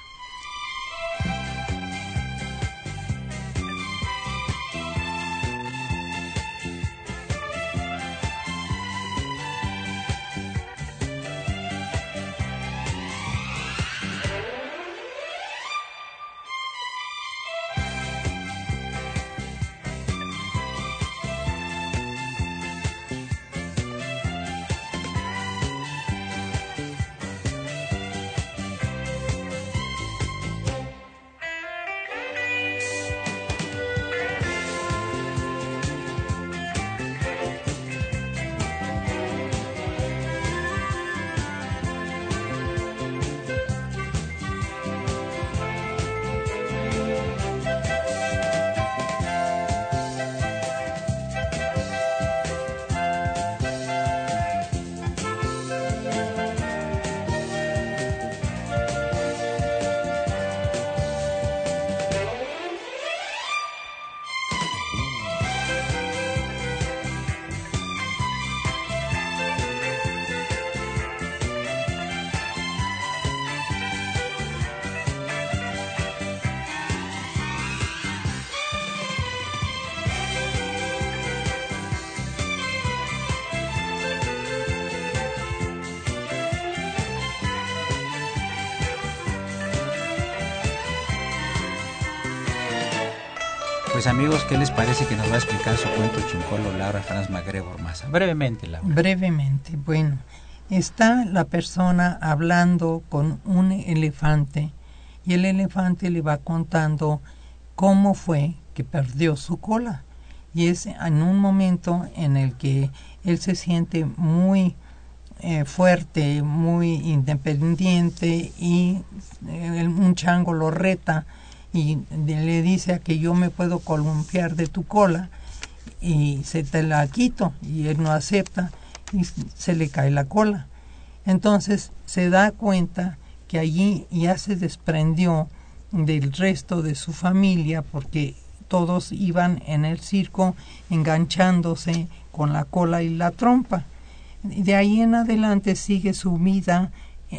Pues amigos, ¿qué les parece que nos va a explicar su cuento Chincolo Laura Fernández Magregor Maza? Brevemente, Laura. Brevemente, bueno, está la persona hablando con un elefante y el elefante le va contando cómo fue que perdió su cola y es en un momento en el que él se siente muy eh, fuerte, muy independiente y eh, un chango lo reta y le dice a que yo me puedo columpiar de tu cola y se te la quito y él no acepta y se le cae la cola. Entonces se da cuenta que allí ya se desprendió del resto de su familia porque todos iban en el circo enganchándose con la cola y la trompa. De ahí en adelante sigue su vida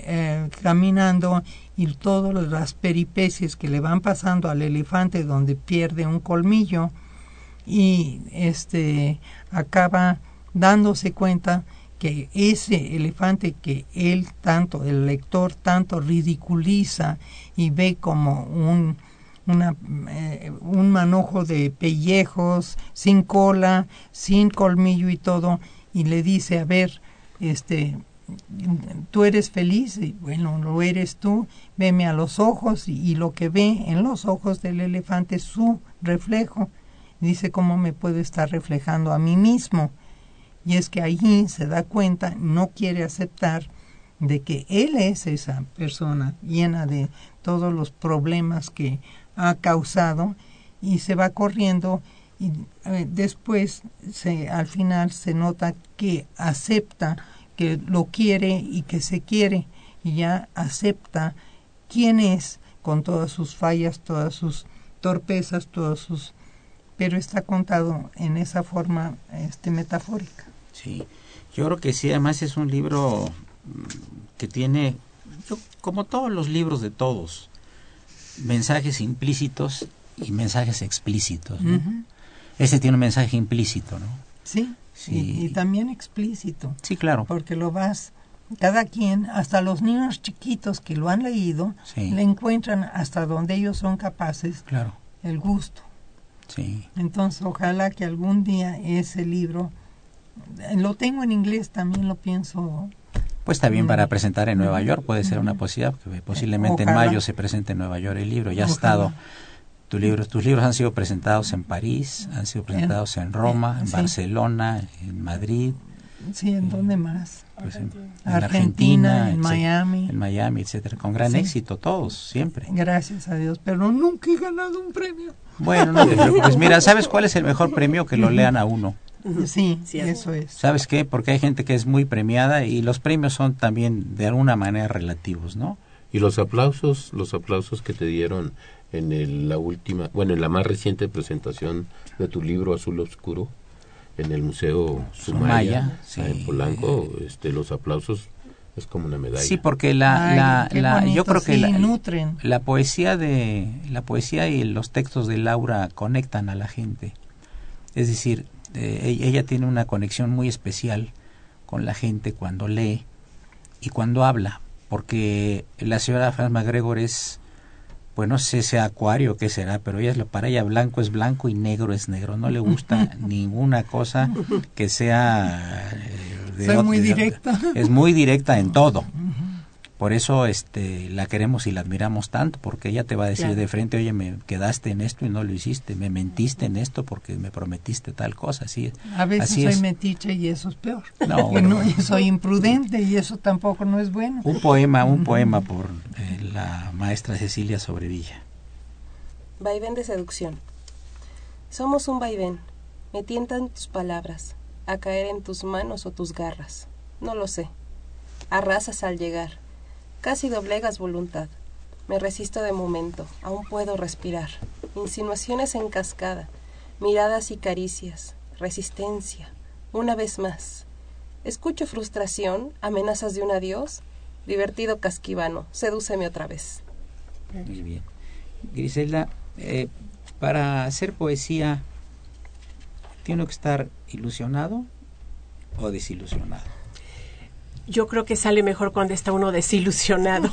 eh, caminando y todas las peripecias que le van pasando al elefante donde pierde un colmillo y este acaba dándose cuenta que ese elefante que él tanto, el lector tanto ridiculiza y ve como un, eh, un manojo de pellejos, sin cola, sin colmillo y todo, y le dice, a ver, este, tú eres feliz, y bueno, lo eres tú, veme a los ojos, y, lo que ve en los ojos del elefante es su reflejo. Dice, ¿cómo me puedo estar reflejando a mí mismo? Y es que allí se da cuenta, no quiere aceptar de que él es esa persona llena de todos los problemas que ha causado y se va corriendo y después se, al final se nota que acepta que lo quiere y que se quiere y ya acepta quién es con todas sus fallas, todas sus torpezas, todos sus pero está contado en esa forma este metafórica. Sí, yo creo que sí, además es un libro mm, que tiene, como todos los libros de todos, mensajes implícitos y mensajes explícitos. ¿no? Ese tiene un mensaje implícito, ¿no? Sí, Y, también explícito. Sí, claro. Porque lo vas, cada quien, hasta los niños chiquitos que lo han leído, le encuentran hasta donde ellos son capaces claro. el gusto. Sí. Entonces, ojalá que algún día ese libro, lo tengo en inglés, también lo pienso. Pues está bien para presentar en Nueva York, puede ser una posibilidad, porque posiblemente en mayo se presente en Nueva York el libro. Ya ha estado, tu libro, tus libros han sido presentados en París, han sido presentados en Roma, en Barcelona, en Madrid. Sí, ¿en dónde más? Pues en, Argentina, en Miami. En Miami, etcétera, con gran éxito todos, siempre. Gracias a Dios, pero nunca he ganado un premio. Bueno, no te preocupes. Mira, ¿sabes cuál es el mejor premio? Que lo lean a uno. Sí, eso es. ¿Sabes qué? Porque hay gente que es muy premiada y los premios son también de alguna manera relativos, ¿no? Y los aplausos, los aplausos que te dieron en la última, bueno, en la más reciente presentación de tu libro Azul Oscuro en el Museo Sumaya, en Polanco, este, los aplausos es como una medalla. Sí, porque la, la, yo creo que la, nutren. la poesía de la poesía y los textos de Laura conectan a la gente. Es decir, eh, ella tiene una conexión muy especial con la gente cuando lee y cuando habla, porque la señora Franz McGregor es pues no sé ese acuario qué será, pero ella es para ella blanco es blanco y negro es negro, no le gusta [LAUGHS] ninguna cosa que sea eh, muy directa. Es muy directa en todo. Por eso este la queremos y la admiramos tanto, porque ella te va a decir de frente, oye, me quedaste en esto y no lo hiciste, me mentiste en esto porque me prometiste tal cosa, así A veces soy metiche y eso es peor. No, [LAUGHS] bueno, soy imprudente y eso tampoco no es bueno. Un poema, un poema por eh, la maestra Cecilia Sobrevilla. Vaivén de seducción. Somos un vaivén. Me tientan tus palabras, a caer en tus manos o tus garras. No lo sé. Arrasas al llegar Casi doblegas voluntad. Me resisto de momento, aún puedo respirar. Insinuaciones en cascada, miradas y caricias, resistencia, una vez más. Escucho frustración, amenazas de un adiós. Divertido casquivano, sedúceme otra vez. Muy bien. Griselda, eh, para hacer poesía, ¿tiene que estar ilusionado o desilusionado? Yo creo que sale mejor cuando está uno desilusionado,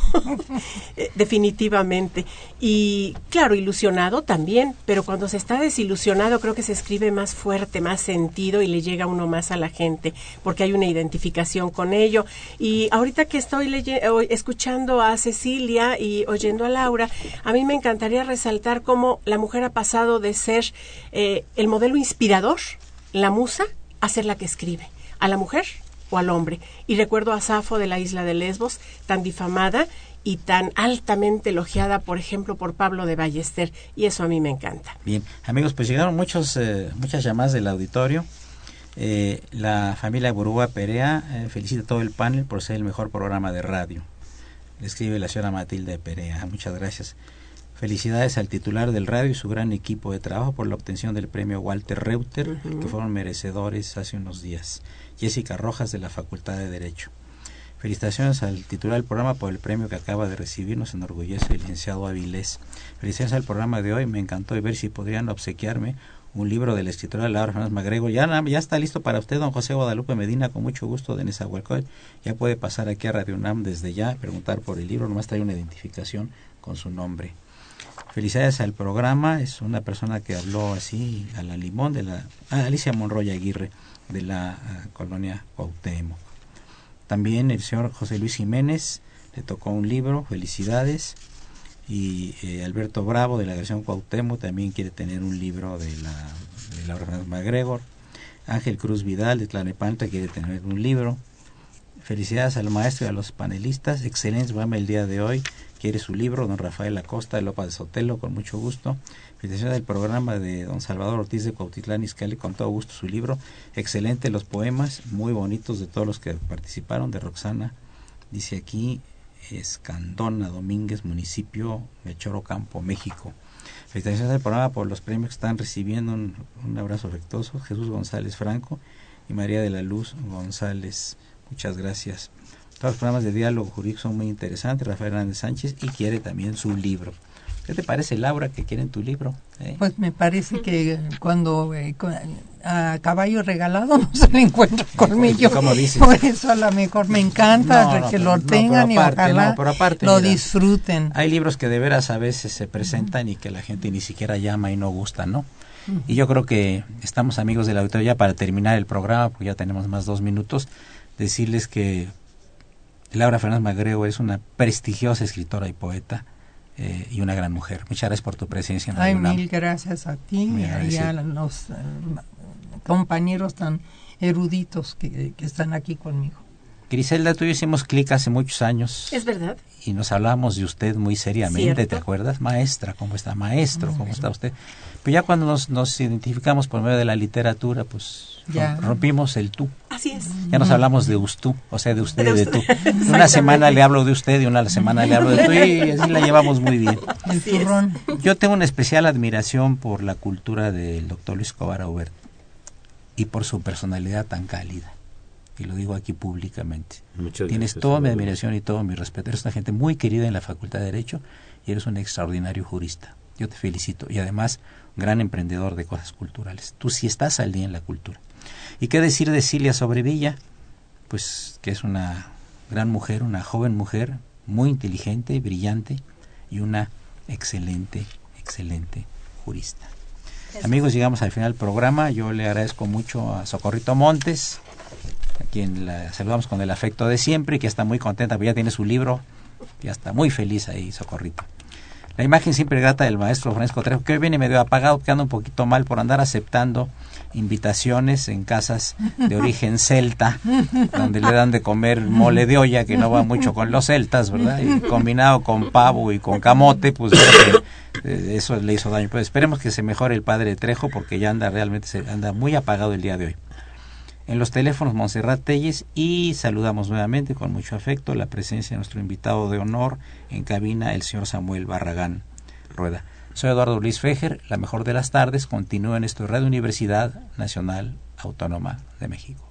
[LAUGHS] eh, definitivamente. Y claro, ilusionado también, pero cuando se está desilusionado creo que se escribe más fuerte, más sentido y le llega uno más a la gente, porque hay una identificación con ello. Y ahorita que estoy escuchando a Cecilia y oyendo a Laura, a mí me encantaría resaltar cómo la mujer ha pasado de ser eh, el modelo inspirador, la musa, a ser la que escribe. A la mujer o al hombre. Y recuerdo a Safo de la isla de Lesbos, tan difamada y tan altamente elogiada, por ejemplo, por Pablo de Ballester, y eso a mí me encanta. Bien, amigos, pues llegaron muchos, eh, muchas llamadas del auditorio. Eh, la familia Burúa Perea eh, felicita a todo el panel por ser el mejor programa de radio. Le escribe la señora Matilde Perea. Muchas gracias. Felicidades al titular del radio y su gran equipo de trabajo por la obtención del premio Walter Reuter, que fueron merecedores hace unos días. Jessica Rojas de la Facultad de Derecho. Felicitaciones al titular del programa por el premio que acaba de recibir, nos enorgullece el licenciado Avilés. Felicidades al programa de hoy, me encantó ver si podrían obsequiarme un libro de la escritora Laura Fernández Magrego. Ya, está listo para usted, don José Guadalupe Medina, con mucho gusto de Nezahualcóyotl. Ya puede pasar aquí a Radio UNAM desde ya, preguntar por el libro, nomás trae una identificación con su nombre. Felicidades al programa, es una persona que habló así a la limón de la Alicia Monroy Aguirre de la uh, colonia Cuauhtémoc. También el señor José Luis Jiménez le tocó un libro, felicidades. Y eh, Alberto Bravo de la Agresión Cuauhtémoc también quiere tener un libro de la de Laura Fernández MacGregor. Ángel Cruz Vidal de Tlanepanta quiere tener un libro. Felicidades al maestro y a los panelistas. Excelente programa el día de hoy. Quiere su libro, don Rafael Acosta de López de Sotelo, con mucho gusto. Felicitaciones del programa de don Salvador Ortiz de Cuautitlán Izcalli, con todo gusto su libro. Excelente los poemas, muy bonitos de todos los que participaron, de Roxana. Dice aquí, Escandona Domínguez, municipio de Chorocampo, México. Felicitaciones del programa por los premios que están recibiendo. Un abrazo afectuoso. Jesús González Franco y María de la Luz González. Muchas gracias. Todos los programas de diálogo jurídico son muy interesantes. Rafael Hernández Sánchez y quiere también su libro. ¿Qué te parece, Laura, que quieren tu libro? ¿Eh? Pues me parece que cuando eh, a caballo regalado [LAUGHS] no se le encuentra colmillo. ¿Cómo dices? Por eso a lo mejor me encanta no, no, que lo tengan y ojalá aparte, lo mira, disfruten. Hay libros que de veras a veces se presentan y que la gente ni siquiera llama y no gusta, ¿no? Uh -huh. Y yo creo que estamos amigos del auditorio ya para terminar el programa, porque ya tenemos más dos minutos, decirles que Laura Fernández Magrego es una prestigiosa escritora y poeta eh, y una gran mujer. Muchas gracias por tu presencia. En Ay, mil gracias a ti y a los eh, compañeros tan eruditos que, que, están aquí conmigo. Griselda, tú y yo hicimos clic hace muchos años. Es verdad. Y nos hablábamos de usted muy seriamente, ¿Cierto? ¿te acuerdas? Maestra, ¿cómo está? Maestro, ¿cómo está usted? Pero ya cuando nos, nos identificamos por medio de la literatura, pues ya. rompimos el tú. Así es. Ya nos hablamos de usted, o sea, de usted y de tú. [LAUGHS] Una semana le hablo de usted y una semana le hablo de tú y así la llevamos muy bien. El turrón. Yo tengo una especial admiración por la cultura del doctor Luis Cobar Aubert y por su personalidad tan cálida. Y lo digo aquí públicamente. Muchas Tienes gracias, toda mi admiración y todo mi respeto. Eres una gente muy querida en la Facultad de Derecho y eres un extraordinario jurista. Yo te felicito. Y además, un gran emprendedor de cosas culturales. Tú sí estás al día en la cultura. ¿Y qué decir de Cilia Sobrevilla? Pues que es una gran mujer, una joven mujer, muy inteligente, brillante y una excelente, excelente jurista. Amigos, llegamos al final del programa. Yo le agradezco mucho a Socorrito Montes, quien la saludamos con el afecto de siempre y que está muy contenta porque ya tiene su libro. Ya está muy feliz ahí, Socorrito. La imagen siempre grata del maestro Francisco Trejo, que hoy viene medio apagado, que anda un poquito mal por andar aceptando invitaciones en casas de origen celta, donde le dan de comer mole de olla, que no va mucho con los celtas, ¿verdad? Y combinado con pavo y con camote, pues eh, eso le hizo daño. Pues esperemos que se mejore el padre Trejo, porque ya anda realmente, anda muy apagado el día de hoy. En los teléfonos Montserrat Telles y saludamos nuevamente con mucho afecto la presencia de nuestro invitado de honor en cabina, el señor Samuel Barragán Rueda. Soy Eduardo Luis Fejer, la mejor de las tardes, continúa en esto Radio Universidad Nacional Autónoma de México.